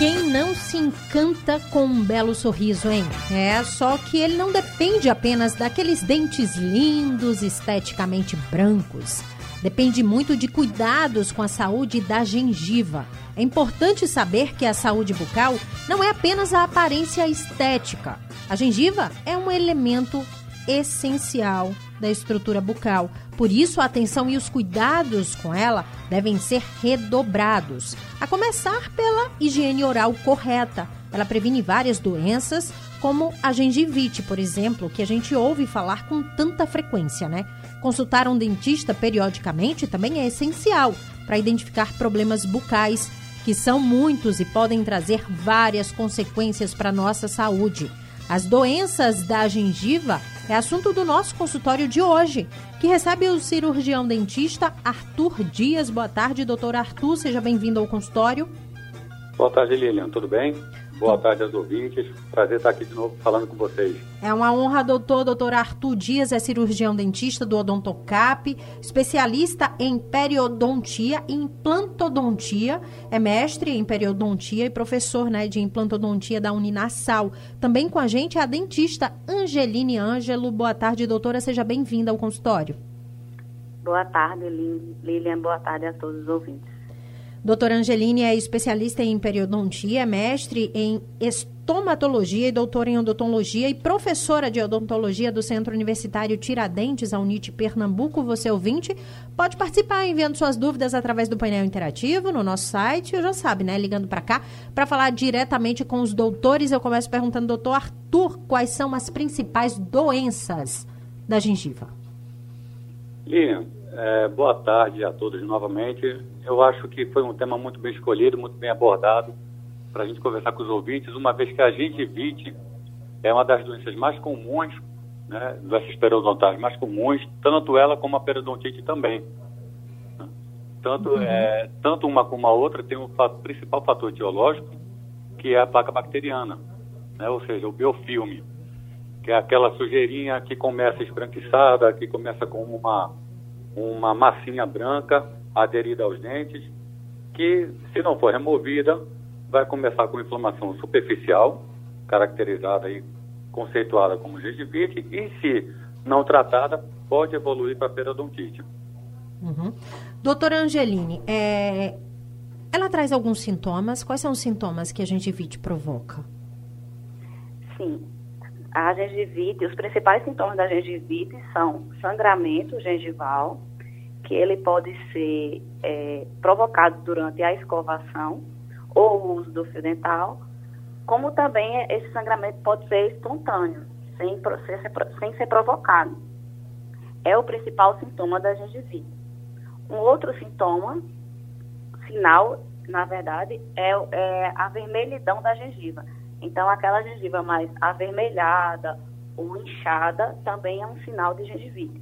Quem não se encanta com um belo sorriso, hein? É, só que ele não depende apenas daqueles dentes lindos, esteticamente brancos. Depende muito de cuidados com a saúde da gengiva. É importante saber que a saúde bucal não é apenas a aparência estética. A gengiva é um elemento essencial da estrutura bucal. Por isso, a atenção e os cuidados com ela devem ser redobrados. A começar pela higiene oral correta. Ela previne várias doenças, como a gengivite, por exemplo, que a gente ouve falar com tanta frequência, né? Consultar um dentista periodicamente também é essencial para identificar problemas bucais, que são muitos e podem trazer várias consequências para nossa saúde. As doenças da gengiva é assunto do nosso consultório de hoje, que recebe o cirurgião dentista Arthur Dias. Boa tarde, doutor Arthur. Seja bem-vindo ao consultório. Boa tarde, Lilian. Tudo bem? Boa tarde aos ouvintes. Prazer estar aqui de novo falando com vocês. É uma honra, doutor. Doutor Arthur Dias é cirurgião dentista do Odontocap, especialista em periodontia e implantodontia, é mestre em periodontia e professor né, de implantodontia da Uninasal. Também com a gente é a dentista Angeline Ângelo. Boa tarde, doutora. Seja bem-vinda ao consultório. Boa tarde, Lilian. Boa tarde a todos os ouvintes. Doutora Angeline é especialista em periodontia, mestre em estomatologia e doutora em odontologia e professora de odontologia do Centro Universitário Tiradentes, a Unite Pernambuco. Você ouvinte pode participar enviando suas dúvidas através do painel interativo no nosso site. Já sabe, né? Ligando para cá para falar diretamente com os doutores. Eu começo perguntando, doutor Arthur, quais são as principais doenças da gengiva? Lilian, é, boa tarde a todos novamente. Eu acho que foi um tema muito bem escolhido, muito bem abordado para a gente conversar com os ouvintes, uma vez que a gengivite é uma das doenças mais comuns, né, doenças periodontais mais comuns, tanto ela como a periodontite também. Tanto, uhum. é, tanto uma como a outra tem o um principal fator etiológico, que é a placa bacteriana, né, ou seja, o biofilme, que é aquela sujeirinha que começa esbranquiçada, que começa com uma uma massinha branca aderida aos dentes, que, se não for removida, vai começar com inflamação superficial, caracterizada e conceituada como gengivite, e se não tratada, pode evoluir para periodontite. Uhum. Doutora Angeline, é... ela traz alguns sintomas. Quais são os sintomas que a gengivite provoca? Sim. A gengivite, os principais sintomas da gengivite são sangramento gengival, que ele pode ser é, provocado durante a escovação ou o uso do fio dental, como também esse sangramento pode ser espontâneo, sem, sem, ser provocado. É o principal sintoma da gengivite. Um outro sintoma, sinal, na verdade, é, é a vermelhidão da gengiva. Então, aquela gengiva mais avermelhada ou inchada também é um sinal de gengivite.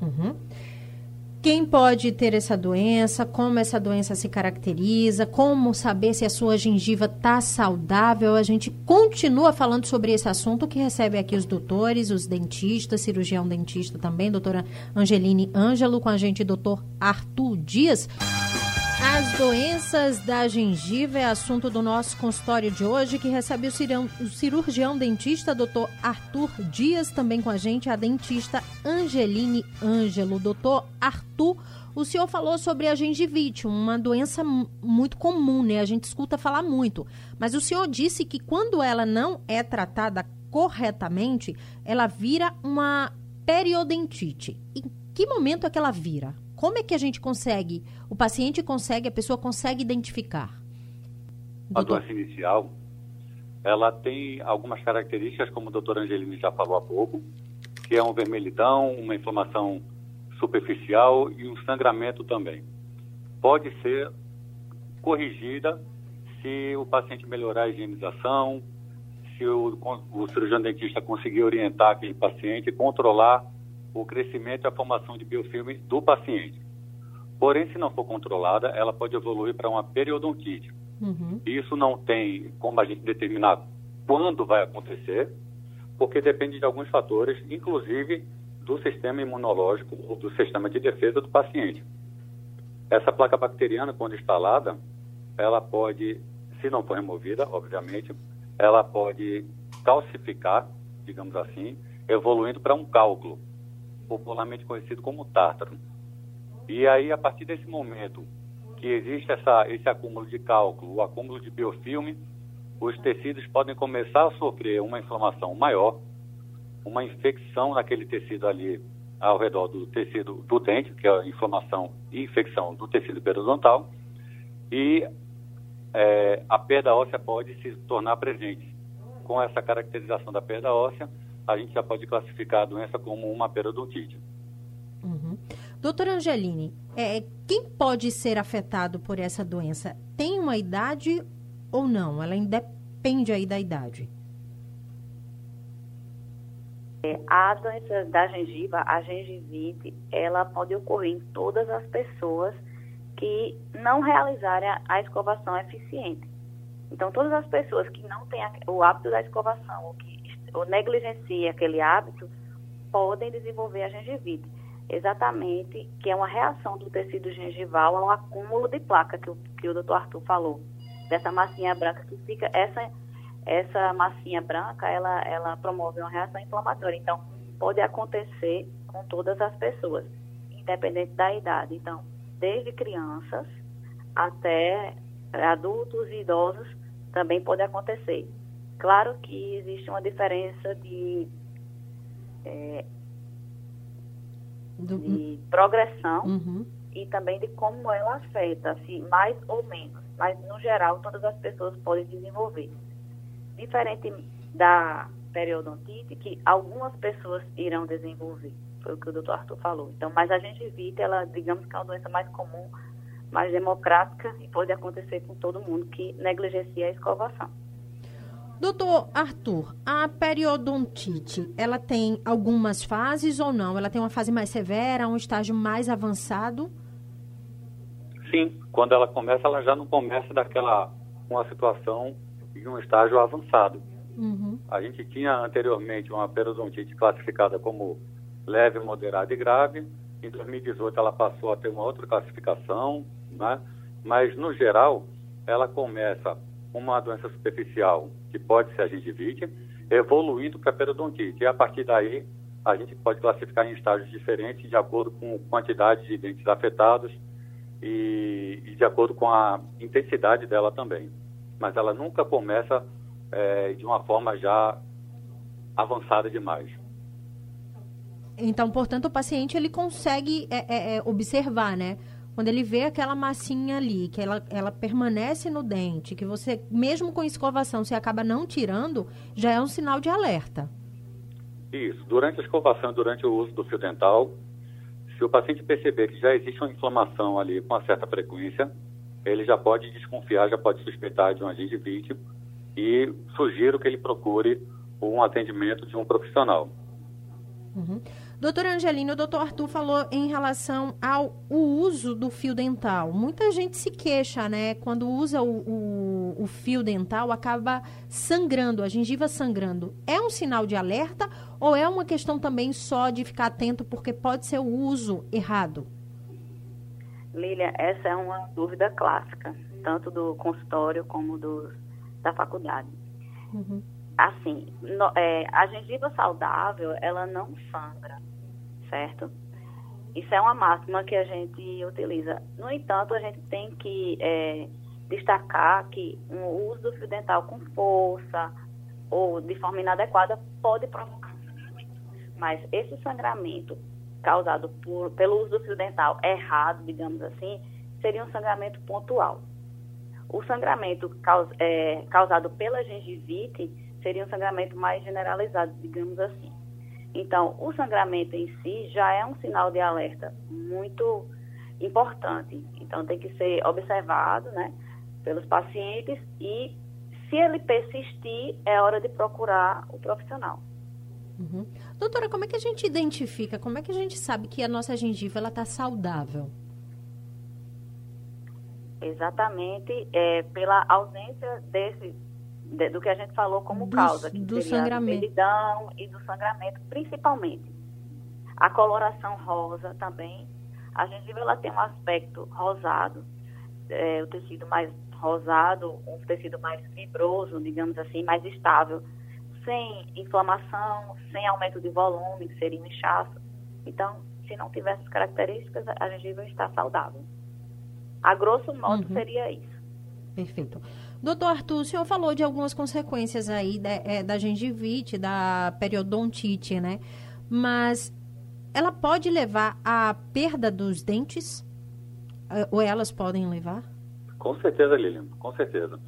Uhum. Quem pode ter essa doença? Como essa doença se caracteriza? Como saber se a sua gengiva está saudável? A gente continua falando sobre esse assunto que recebe aqui os doutores, os dentistas, cirurgião dentista também, doutora Angeline Ângelo, com a gente, doutor Arthur Dias. As doenças da gengiva é assunto do nosso consultório de hoje, que recebe o, cirurgião, dentista, doutor Arthur Dias, também com a gente, a dentista Angeline Ângelo. Doutor Arthur, o senhor falou sobre a gengivite, uma doença muito comum, né? A gente escuta falar muito. Mas o senhor disse que quando ela não é tratada corretamente, ela vira uma periodontite. Em que momento é que ela vira? Como é que a gente consegue, o paciente consegue, a pessoa consegue identificar? A doença inicial, ela tem algumas características, como o doutor Angelini já falou há pouco, que é um vermelhidão, uma inflamação superficial e um sangramento também. Pode ser corrigida se o paciente melhorar a higienização, se o, o cirurgião dentista conseguir orientar aquele paciente e controlar o crescimento e a formação de biofilme do paciente. Porém, se não for controlada, ela pode evoluir para uma periodontite. Uhum. Isso não tem como a gente determinar quando vai acontecer, porque depende de alguns fatores, inclusive do sistema imunológico ou do sistema de defesa do paciente. Essa placa bacteriana, quando instalada, ela pode, se não for removida, obviamente, ela pode calcificar, digamos assim, evoluindo para um cálculo, popularmente conhecido como tártaro. E aí, a partir desse momento que existe essa, esse acúmulo de cálculo, o acúmulo de biofilme, os tecidos podem começar a sofrer uma inflamação maior, uma infecção naquele tecido ali ao redor do tecido do dente, que é a inflamação e infecção do tecido periodontal, e é, a perda óssea pode se tornar presente. Com essa caracterização da perda óssea, a gente já pode classificar a doença como uma periodontite. Uhum. Doutora Angeline, é, quem pode ser afetado por essa doença? Tem uma idade ou não? Ela independe aí da idade? É, a doença da gengiva, a gengivite, ela pode ocorrer em todas as pessoas que não realizarem a escovação eficiente. Então, todas as pessoas que não têm o hábito da escovação ou que ou negligenciam aquele hábito podem desenvolver a gengivite exatamente que é uma reação do tecido gengival ao acúmulo de placa que o, que o doutor Arthur falou, dessa massinha branca que fica, essa, essa massinha branca, ela, ela promove uma reação inflamatória. Então, pode acontecer com todas as pessoas, independente da idade. Então, desde crianças até adultos e idosos também pode acontecer. Claro que existe uma diferença de é, do... de progressão uhum. e também de como ela afeta, se mais ou menos. Mas, no geral, todas as pessoas podem desenvolver. Diferente da periodontite, que algumas pessoas irão desenvolver. Foi o que o doutor Arthur falou. Então, mas a gente evita, ela, digamos que é uma doença mais comum, mais democrática e pode acontecer com todo mundo que negligencia a escovação. Doutor Arthur, a periodontite, ela tem algumas fases ou não? Ela tem uma fase mais severa, um estágio mais avançado? Sim, quando ela começa, ela já não começa daquela uma situação de um estágio avançado. Uhum. A gente tinha anteriormente uma periodontite classificada como leve, moderada e grave. Em 2018 ela passou a ter uma outra classificação, né? mas no geral ela começa uma doença superficial, que pode ser a gengivite, evoluindo para a periodontite. E a partir daí, a gente pode classificar em estágios diferentes de acordo com a quantidade de dentes afetados e, e de acordo com a intensidade dela também. Mas ela nunca começa é, de uma forma já avançada demais. Então, portanto, o paciente ele consegue é, é, é observar, né? Quando ele vê aquela massinha ali, que ela, ela permanece no dente, que você, mesmo com escovação, você acaba não tirando, já é um sinal de alerta. Isso. Durante a escovação, durante o uso do fio dental, se o paciente perceber que já existe uma inflamação ali com uma certa frequência, ele já pode desconfiar, já pode suspeitar de uma gengivite e sugiro que ele procure um atendimento de um profissional. Uhum. Doutora Angelina, o doutor Arthur falou em relação ao uso do fio dental. Muita gente se queixa, né? Quando usa o, o, o, fio dental, acaba sangrando, a gengiva sangrando. É um sinal de alerta ou é uma questão também só de ficar atento porque pode ser o uso errado? Lília, essa é uma dúvida clássica, tanto do consultório como do, da faculdade. Uhum assim, no, é, a gengiva saudável, ela não sangra, certo? Isso é uma máxima que a gente utiliza. No entanto, a gente tem que é, destacar que o uso do fio dental com força ou de forma inadequada pode provocar sangramento. Mas esse sangramento causado por, pelo uso do fio dental errado, digamos assim, seria um sangramento pontual. O sangramento caus, é, causado pela gengivite seria um sangramento mais generalizado, digamos assim. Então, o sangramento em si já é um sinal de alerta muito importante. Então, tem que ser observado, né, pelos pacientes e Se ele persistir, é hora de procurar o profissional. Uhum. Doutora, como é que a gente identifica, como é que a gente sabe que a nossa gengiva está saudável? Exatamente, é, pela ausência desse, de, do que a gente falou como do, causa, que do sangramento. e do sangramento, principalmente. A coloração rosa também. A gengiva ela tem um aspecto rosado, é, o tecido mais rosado, um tecido mais fibroso, digamos assim, mais estável, sem inflamação, sem aumento de volume, que seria um inchaço. Então, se não tiver essas características, a gengiva está saudável. A grosso modo, uhum. seria isso. Perfeito. Doutor Arthur, o senhor falou de algumas consequências aí da, é, da gengivite, da periodontite, né? Mas ela pode levar à perda dos dentes? É, ou elas podem levar? Com certeza, Lilian, com certeza.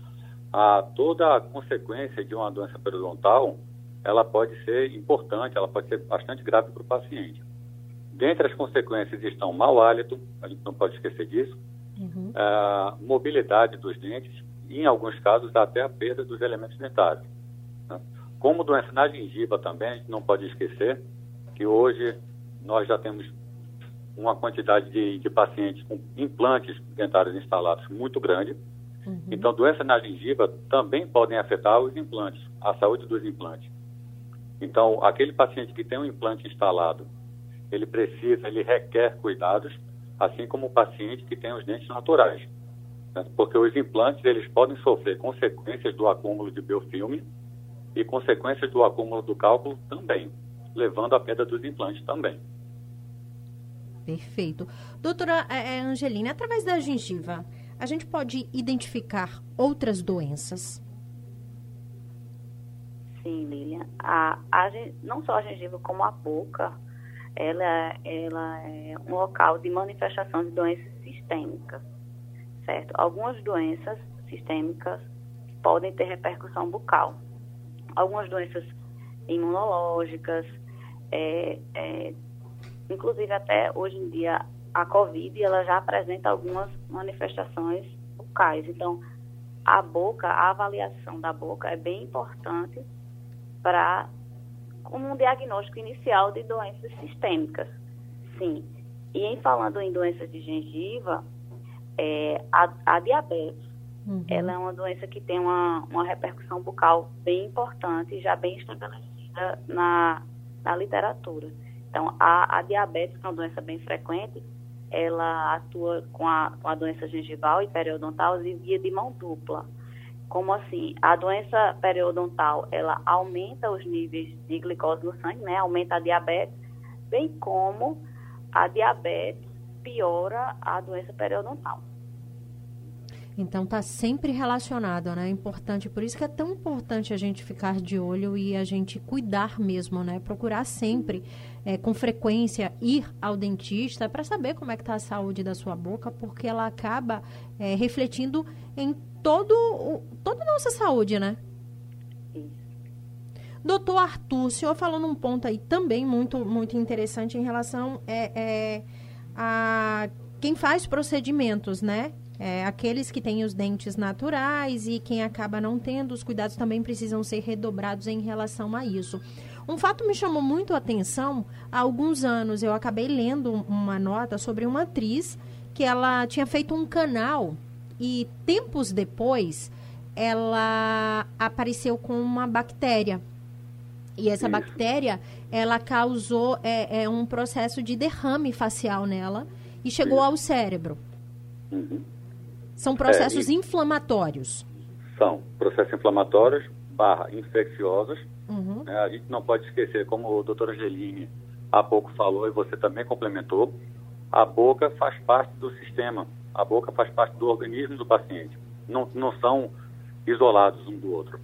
A, toda a consequência de uma doença periodontal, ela pode ser importante, ela pode ser bastante grave para o paciente. Dentre as consequências estão mau hálito, a gente não pode esquecer disso, uhum. a mobilidade dos dentes e, em alguns casos, até a perda dos elementos dentários. Né? Como doença na gengiva também, a gente não pode esquecer que hoje nós já temos uma quantidade de, de pacientes com implantes dentários instalados muito grande. Uhum. Então, doenças na gengiva também podem afetar os implantes, a saúde dos implantes. Então, aquele paciente que tem um implante instalado, ele precisa, ele requer cuidados assim como o paciente que tem os dentes naturais. Né? Porque os implantes eles podem sofrer consequências do acúmulo de biofilme e consequências do acúmulo do cálculo também, levando à perda dos implantes também. Perfeito. Doutora é, é, Angelina, através da gengiva, a gente pode identificar outras doenças? Sim, Lilian. A, a, não só a gengiva, como a boca, ela, ela é um local de manifestação de doenças sistêmicas, certo? Algumas doenças sistêmicas podem ter repercussão bucal. Algumas doenças imunológicas, é, é, inclusive até hoje em dia a COVID ela já apresenta algumas manifestações bucais. Então, a boca, a avaliação da boca é bem importante para um diagnóstico inicial de doenças sistêmicas. Sim. E em falando em doenças de gengiva, é, a, a, diabetes, uhum. ela é uma doença que tem uma, uma repercussão bucal bem importante, já bem estabelecida na, na literatura. Então, a, a diabetes, que é uma doença bem frequente, ela atua com a, com a doença gengival e periodontal em via de mão dupla. Como assim? A doença periodontal, ela aumenta os níveis de glicose no sangue, né? Aumenta a diabetes, bem como a diabetes piora a doença periodontal. Então está sempre relacionado, né? É importante, por isso que é tão importante a gente ficar de olho e a gente cuidar mesmo, né? Procurar sempre, é, com frequência, ir ao dentista para saber como é que está a saúde da sua boca, porque ela acaba é, refletindo em todo, toda a nossa saúde, né? Doutor Arthur, o senhor falou num ponto aí também muito, muito interessante em relação é, é, a quem faz procedimentos, né? É, aqueles que têm os dentes naturais e quem acaba não tendo, os cuidados também precisam ser redobrados em relação a isso. Um fato me chamou muito a atenção. Há alguns anos eu acabei lendo uma nota sobre uma atriz que ela tinha feito um canal e tempos depois ela apareceu com uma bactéria. E essa Isso. bactéria, ela causou é, é, um processo de derrame facial nela e chegou Isso. ao cérebro. Uhum. São processos é, inflamatórios. São processos inflamatórios barra infecciosos. Uhum. É, a gente não pode esquecer, como o doutor Angeline há pouco falou e você também complementou, a boca faz parte do sistema a boca faz parte do organismo do paciente, não, não são isolados um do outro.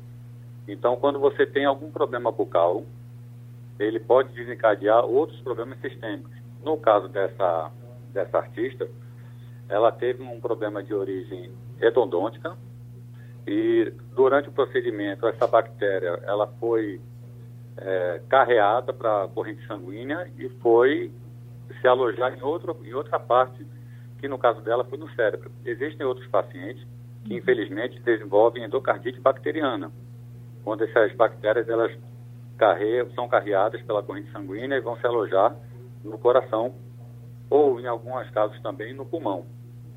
Então, quando você tem algum problema bucal, ele pode desencadear outros problemas sistêmicos. No caso dessa, dessa artista, ela teve um problema de origem endodôntica e durante o procedimento essa bactéria ela foi é, carreada para a corrente sanguínea e foi se alojar em, outro, em outra parte que no caso dela foi no cérebro. Existem outros pacientes que infelizmente desenvolvem endocardite bacteriana, quando essas bactérias elas carregam, são carreadas pela corrente sanguínea e vão se alojar no coração ou, em alguns casos, também no pulmão.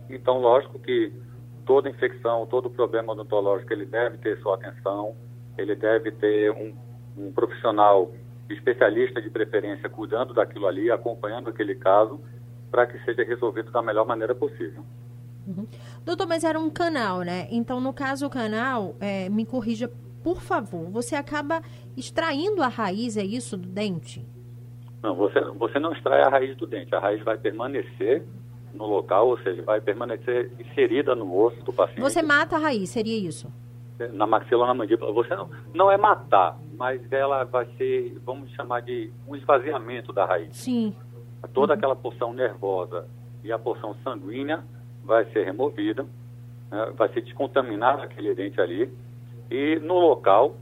Então, lógico que toda infecção, todo problema odontológico, ele deve ter sua atenção, ele deve ter um, um profissional especialista de preferência cuidando daquilo ali, acompanhando aquele caso, para que seja resolvido da melhor maneira possível. Uhum. Doutor, mas era um canal, né? Então, no caso o canal, é, me corrija, por favor, você acaba extraindo a raiz, é isso, do dente? Não, você, você não extrai a raiz do dente. A raiz vai permanecer no local, ou seja, vai permanecer inserida no osso do paciente. Você mata a raiz, seria isso? Na maxila, na mandíbula. Você não, não é matar, mas ela vai ser, vamos chamar de um esvaziamento da raiz. Sim. Toda uhum. aquela porção nervosa e a porção sanguínea vai ser removida, né, vai ser descontaminado aquele dente ali, e no local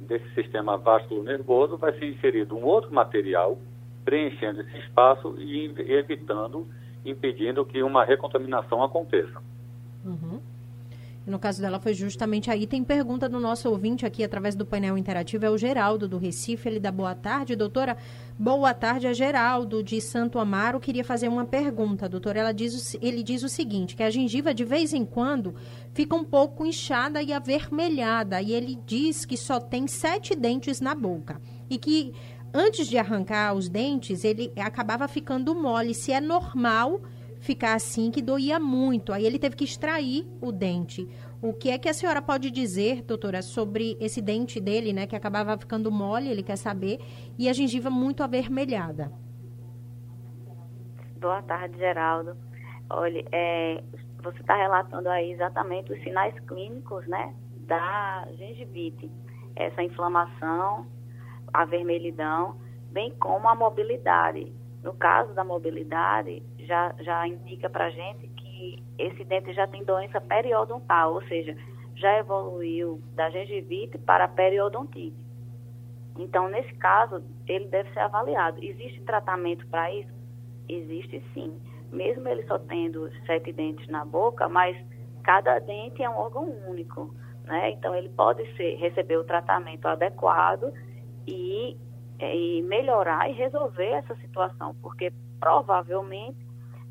desse sistema vasculo nervoso vai ser inserido um outro material preenchendo esse espaço e evitando, impedindo que uma recontaminação aconteça. Uhum. No caso dela foi justamente aí. Tem pergunta do nosso ouvinte aqui através do painel interativo, é o Geraldo do Recife. Ele dá boa tarde, doutora. Boa tarde, é Geraldo de Santo Amaro. Queria fazer uma pergunta, doutora. Ela diz, ele diz o seguinte: que a gengiva de vez em quando fica um pouco inchada e avermelhada. E ele diz que só tem sete dentes na boca. E que antes de arrancar os dentes, ele acabava ficando mole. Se é normal ficar assim, que doía muito. Aí ele teve que extrair o dente. O que é que a senhora pode dizer, doutora, sobre esse dente dele, né, que acabava ficando mole, ele quer saber, e a gengiva muito avermelhada? Boa tarde, Geraldo. Olha, é, você está relatando aí exatamente os sinais clínicos, né, da gengivite. Essa inflamação, a vermelhidão, bem como a mobilidade. No caso da mobilidade, já, já indica para a gente que esse dente já tem doença periodontal, ou seja, já evoluiu da gengivite para a periodontite. Então, nesse caso, ele deve ser avaliado. Existe tratamento para isso? Existe sim. Mesmo ele só tendo sete dentes na boca, mas cada dente é um órgão único. Né? Então, ele pode ser, receber o tratamento adequado e, e melhorar e resolver essa situação, porque provavelmente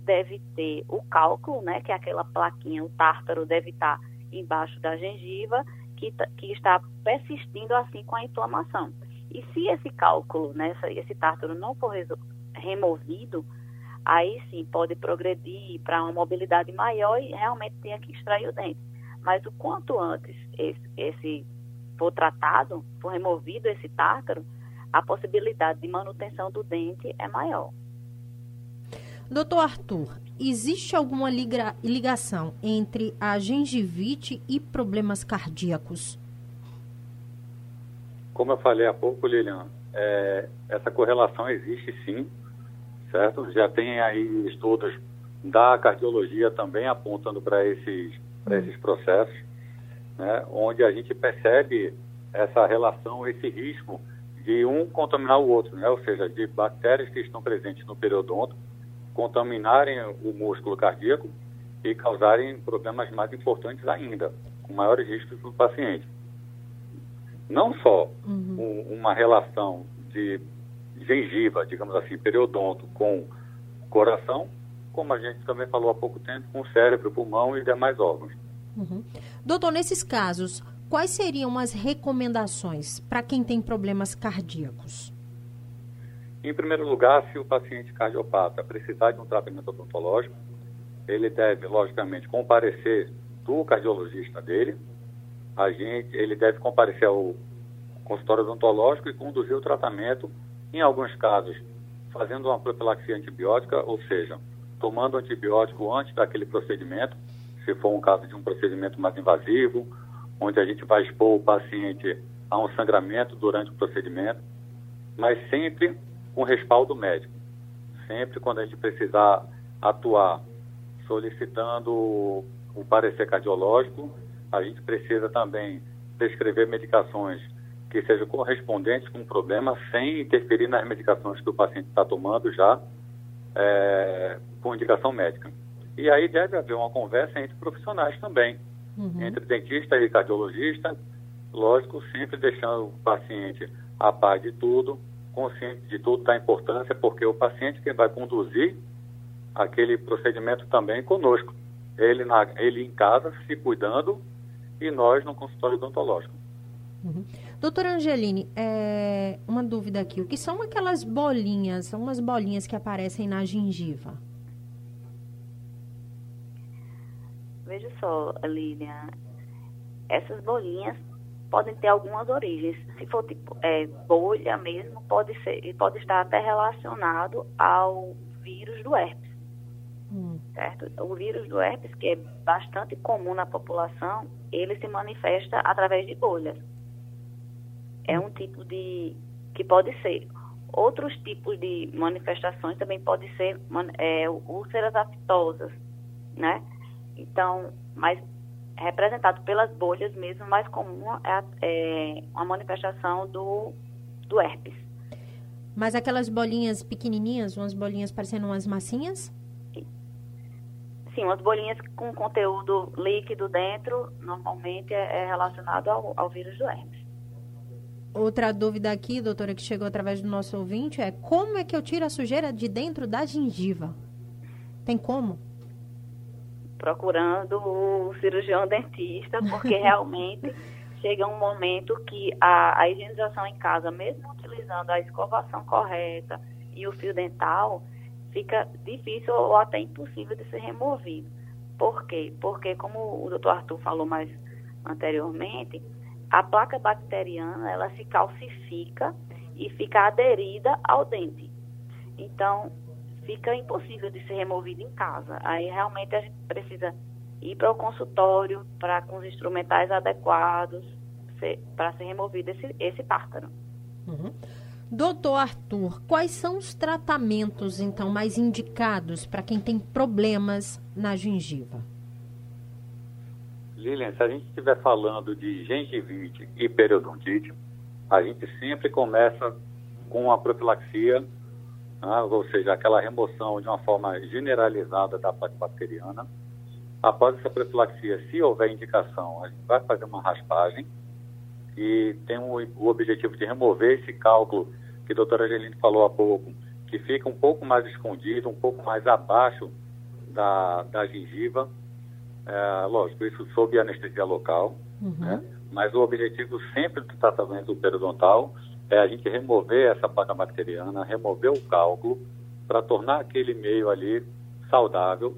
deve ter o cálculo, né, que é aquela plaquinha, o tártaro deve estar embaixo da gengiva, que, tá, que está persistindo assim com a inflamação. E se esse cálculo, né, esse tártaro não for removido, aí sim pode progredir para uma mobilidade maior e realmente tenha que extrair o dente. Mas o quanto antes esse, esse for tratado, for removido esse tártaro, a possibilidade de manutenção do dente é maior. Doutor Arthur, existe alguma ligação entre a gengivite e problemas cardíacos? Como eu falei há pouco, Lilian, é, essa correlação existe sim, certo? Já tem aí estudos da cardiologia também apontando para esses, esses processos, né, onde a gente percebe essa relação, esse risco de um contaminar o outro, né? ou seja, de bactérias que estão presentes no periodonto contaminarem o músculo cardíaco e causarem problemas mais importantes ainda, com maiores riscos para o paciente. Não só uhum. um, uma relação de gengiva, digamos assim, periodonto com coração, como a gente também falou há pouco tempo, com o cérebro, pulmão e demais órgãos. Uhum. Doutor, nesses casos, quais seriam as recomendações para quem tem problemas cardíacos? Em primeiro lugar, se o paciente cardiopata precisar de um tratamento odontológico, ele deve, logicamente, comparecer do cardiologista dele. A gente, ele deve comparecer ao consultório odontológico e conduzir o tratamento, em alguns casos, fazendo uma profilaxia antibiótica, ou seja, tomando antibiótico antes daquele procedimento, se for um caso de um procedimento mais invasivo, onde a gente vai expor o paciente a um sangramento durante o procedimento, mas sempre com respaldo médico. Sempre quando a gente precisar atuar solicitando o parecer cardiológico, a gente precisa também prescrever medicações que sejam correspondentes com o problema, sem interferir nas medicações que o paciente está tomando já, é, com indicação médica. E aí deve haver uma conversa entre profissionais também, uhum. entre dentista e cardiologista, lógico, sempre deixando o paciente a par de tudo, consciente de tudo da importância, porque o paciente que vai conduzir aquele procedimento também conosco. Ele, na, ele em casa, se cuidando, e nós no consultório odontológico. Uhum. Doutora Angeline, é, uma dúvida aqui. O que são aquelas bolinhas, são umas bolinhas que aparecem na gengiva? Veja só, Lilian, essas bolinhas podem ter algumas origens. Se for tipo é, bolha mesmo, pode ser, pode estar até relacionado ao vírus do herpes. Hum. Certo? O vírus do herpes, que é bastante comum na população, ele se manifesta através de bolhas. É um tipo de que pode ser. Outros tipos de manifestações também podem ser é, úlceras aftosas, né? Então, mas representado pelas bolhas mesmo, mais comum é, é uma manifestação do, do herpes. Mas aquelas bolinhas pequenininhas, umas bolinhas parecendo umas massinhas? Sim, umas bolinhas com conteúdo líquido dentro, normalmente é, é relacionado ao, ao vírus do herpes. Outra dúvida aqui, doutora, que chegou através do nosso ouvinte é como é que eu tiro a sujeira de dentro da gengiva? Tem como? Procurando o cirurgião dentista, porque realmente chega um momento que a, a higienização em casa, mesmo utilizando a escovação correta e o fio dental, fica difícil ou até impossível de ser removido. Por quê? Porque, como o doutor Arthur falou mais anteriormente, a placa bacteriana ela se calcifica e fica aderida ao dente. Então, fica impossível de ser removido em casa. Aí realmente a gente precisa ir para o consultório para com os instrumentais adequados para ser removido esse, esse tártaro. Uhum. Doutor Arthur, quais são os tratamentos, então, mais indicados para quem tem problemas na gengiva? Lilian, se a gente estiver falando de gengivite e periodontite, a gente sempre começa com a profilaxia né? ou seja, aquela remoção de uma forma generalizada da placa bacteriana. Após essa profilaxia, se houver indicação, a gente vai fazer uma raspagem e tem o, o objetivo de remover esse cálculo que a doutora Angeline falou há pouco, que fica um pouco mais escondido, um pouco mais abaixo da, da gengiva. É, lógico, isso sob anestesia local, uhum. né? mas o objetivo sempre do tratamento periodontal é a gente remover essa placa bacteriana, remover o cálculo, para tornar aquele meio ali saudável,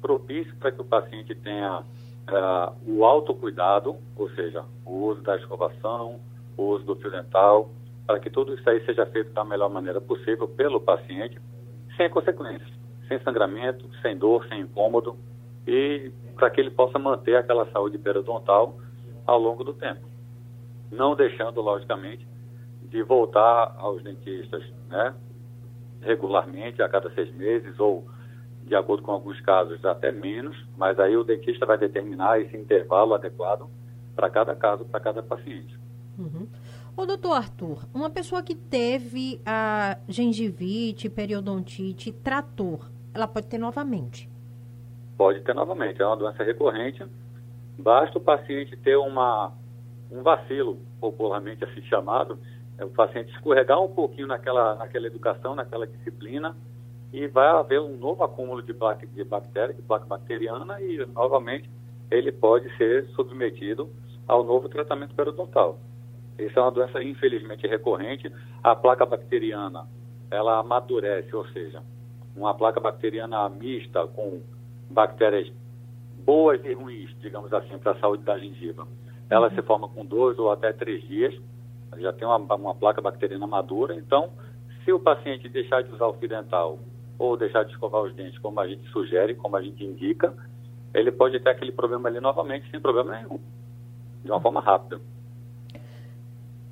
propício para que o paciente tenha uh, o autocuidado, ou seja, o uso da escovação, o uso do fio dental, para que tudo isso aí seja feito da melhor maneira possível pelo paciente, sem consequências, sem sangramento, sem dor, sem incômodo, e para que ele possa manter aquela saúde periodontal ao longo do tempo. Não deixando, logicamente, de voltar aos dentistas, né? Regularmente, a cada seis meses, ou de acordo com alguns casos, até menos, mas aí o dentista vai determinar esse intervalo adequado para cada caso, para cada paciente. Uhum. Ô, doutor Arthur, uma pessoa que teve a gengivite, periodontite, trator, ela pode ter novamente? Pode ter novamente, é uma doença recorrente. Basta o paciente ter uma, um vacilo, popularmente assim chamado, o paciente escorregar um pouquinho naquela, naquela educação, naquela disciplina, e vai haver um novo acúmulo de placa, de bactéria, de placa bacteriana, e novamente ele pode ser submetido ao novo tratamento periodontal. Essa é uma doença infelizmente recorrente. A placa bacteriana, ela amadurece, ou seja, uma placa bacteriana mista com bactérias boas e ruins, digamos assim, para a saúde da gengiva. Ela se forma com dois ou até três dias já tem uma, uma placa bacteriana madura, então, se o paciente deixar de usar o fio dental ou deixar de escovar os dentes, como a gente sugere, como a gente indica, ele pode ter aquele problema ali novamente sem problema nenhum, de uma forma rápida.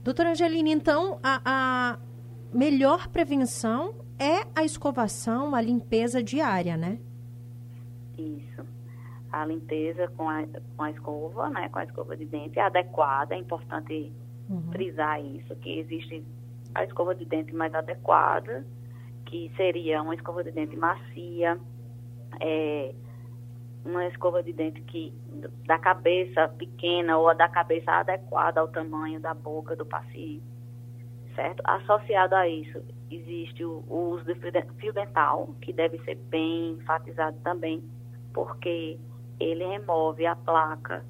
Doutora Angelina, então, a, a melhor prevenção é a escovação, a limpeza diária, né? Isso. A limpeza com a, com a escova, né, com a escova de dente é adequada, é importante uhum. frisar isso, que existe a escova de dente mais adequada, que seria uma escova de dente macia, é, uma escova de dente que da cabeça pequena ou da cabeça adequada ao tamanho da boca do paciente, certo? Associado a isso, existe o, o uso do fio dental, que deve ser bem enfatizado também, porque ele remove a placa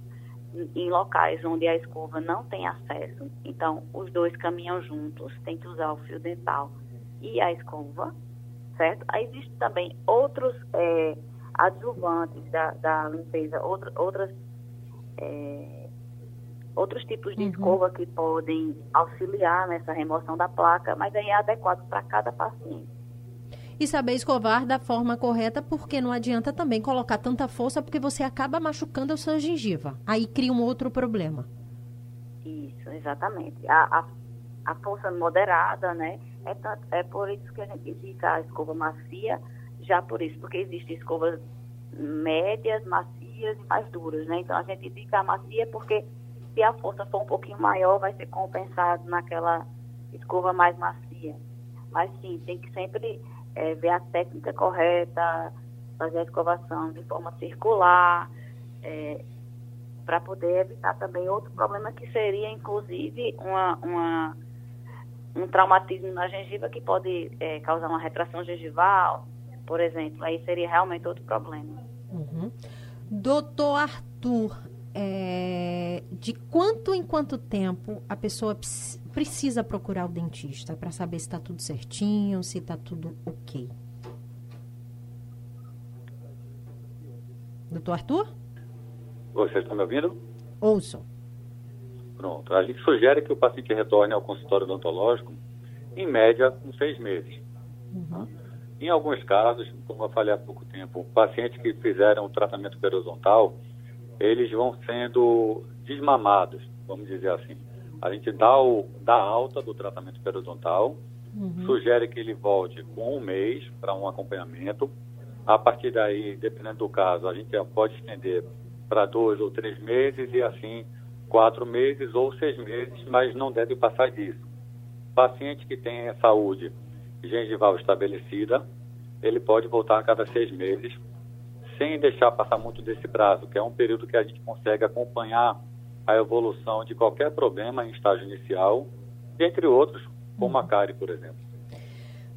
em locais onde a escova não tem acesso. Então, os dois caminham juntos, tem que usar o fio dental e a escova, certo? Aí existem também outros é, adjuvantes da, da limpeza, outra, outras, é, outros tipos de uhum. escova que podem auxiliar nessa remoção da placa, mas aí é adequado para cada paciente e saber escovar da forma correta, porque não adianta também colocar tanta força, porque você acaba machucando a sua gengiva. Aí cria um outro problema. Isso, exatamente. A, a, a força moderada, né? É, é por isso que a gente indica a escova macia, já por isso, porque existem escovas médias, macias e mais duras, né? Então a gente indica a macia porque se a força for um pouquinho maior, vai ser compensado naquela escova mais macia. Mas sim, tem que sempre é, ver a técnica correta, fazer a escovação de forma circular, é, para poder evitar também outro problema que seria, inclusive, uma, uma um traumatismo na gengiva que pode é, causar uma retração gengival, por exemplo. Aí seria realmente outro problema. Uhum. Doutor Arthur, é, de quanto em quanto tempo a pessoa precisa procurar o dentista para saber se está tudo certinho, se está tudo ok? Doutor Arthur? Vocês estão me ouvindo? Ouço. Pronto. A gente sugere que o paciente retorne ao consultório odontológico, em média, com seis meses. Uhum. Em alguns casos, como eu falei há pouco tempo, pacientes que fizeram o tratamento periodontal, eles vão sendo desmamados, vamos dizer assim. A gente dá, o, dá alta do tratamento periodontal, uhum. sugere que ele volte com um mês para um acompanhamento. A partir daí, dependendo do caso, a gente pode estender para dois ou três meses e assim quatro meses ou seis meses, mas não deve passar disso. Paciente que tem saúde gengival estabelecida, ele pode voltar a cada seis meses sem deixar passar muito desse prazo, que é um período que a gente consegue acompanhar a evolução de qualquer problema em estágio inicial, entre outros, como a cárie, por exemplo.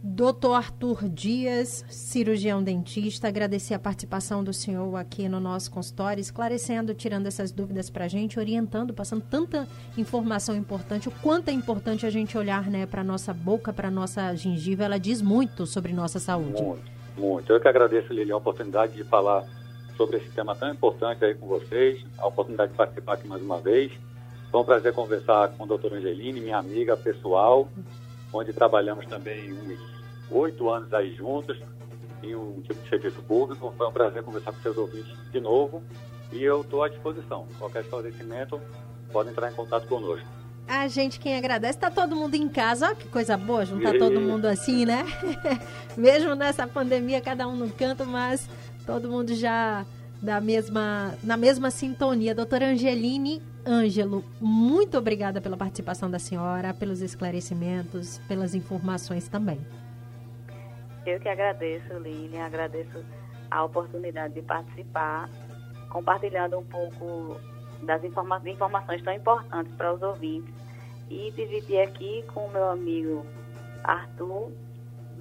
Doutor Arthur Dias, cirurgião dentista, agradecer a participação do senhor aqui no nosso consultório, esclarecendo, tirando essas dúvidas para a gente, orientando, passando tanta informação importante, o quanto é importante a gente olhar né, para a nossa boca, para a nossa gengiva, ela diz muito sobre nossa saúde. Muito muito. Eu que agradeço, Lili, a oportunidade de falar sobre esse tema tão importante aí com vocês, a oportunidade de participar aqui mais uma vez. Foi um prazer conversar com a doutora Angeline, minha amiga pessoal, onde trabalhamos também uns oito anos aí juntos em um tipo de serviço público. Foi um prazer conversar com seus ouvintes de novo e eu estou à disposição. Qualquer esclarecimento, pode entrar em contato conosco. A gente quem agradece, tá todo mundo em casa, ó, que coisa boa juntar e... todo mundo assim, né? Mesmo nessa pandemia, cada um no canto, mas todo mundo já da mesma, na mesma sintonia. Doutora Angeline Ângelo, muito obrigada pela participação da senhora, pelos esclarecimentos, pelas informações também. Eu que agradeço, Lilian, agradeço a oportunidade de participar, compartilhando um pouco das informa informações tão importantes para os ouvintes e dividir aqui com o meu amigo Arthur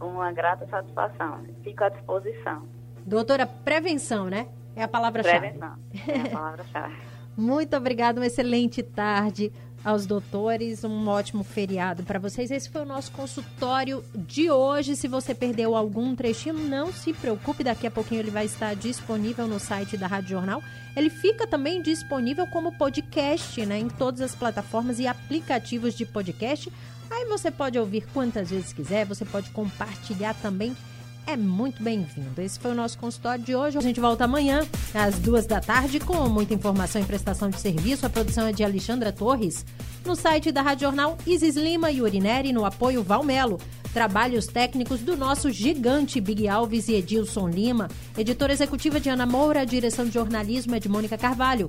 uma grata satisfação. Fico à disposição. Doutora, prevenção, né? É a palavra-chave. Prevenção, é a palavra-chave. Muito obrigada, uma excelente tarde aos doutores, um ótimo feriado para vocês. Esse foi o nosso consultório de hoje. Se você perdeu algum trechinho, não se preocupe, daqui a pouquinho ele vai estar disponível no site da Rádio Jornal. Ele fica também disponível como podcast, né, em todas as plataformas e aplicativos de podcast. Aí você pode ouvir quantas vezes quiser, você pode compartilhar também é muito bem-vindo. Esse foi o nosso consultório de hoje. A gente volta amanhã, às duas da tarde, com muita informação e prestação de serviço. A produção é de Alexandra Torres. No site da Rádio Jornal, Isis Lima e Urineri, no apoio Valmelo. Trabalhos técnicos do nosso gigante Big Alves e Edilson Lima. Editora executiva de Ana Moura, direção de jornalismo é de Mônica Carvalho.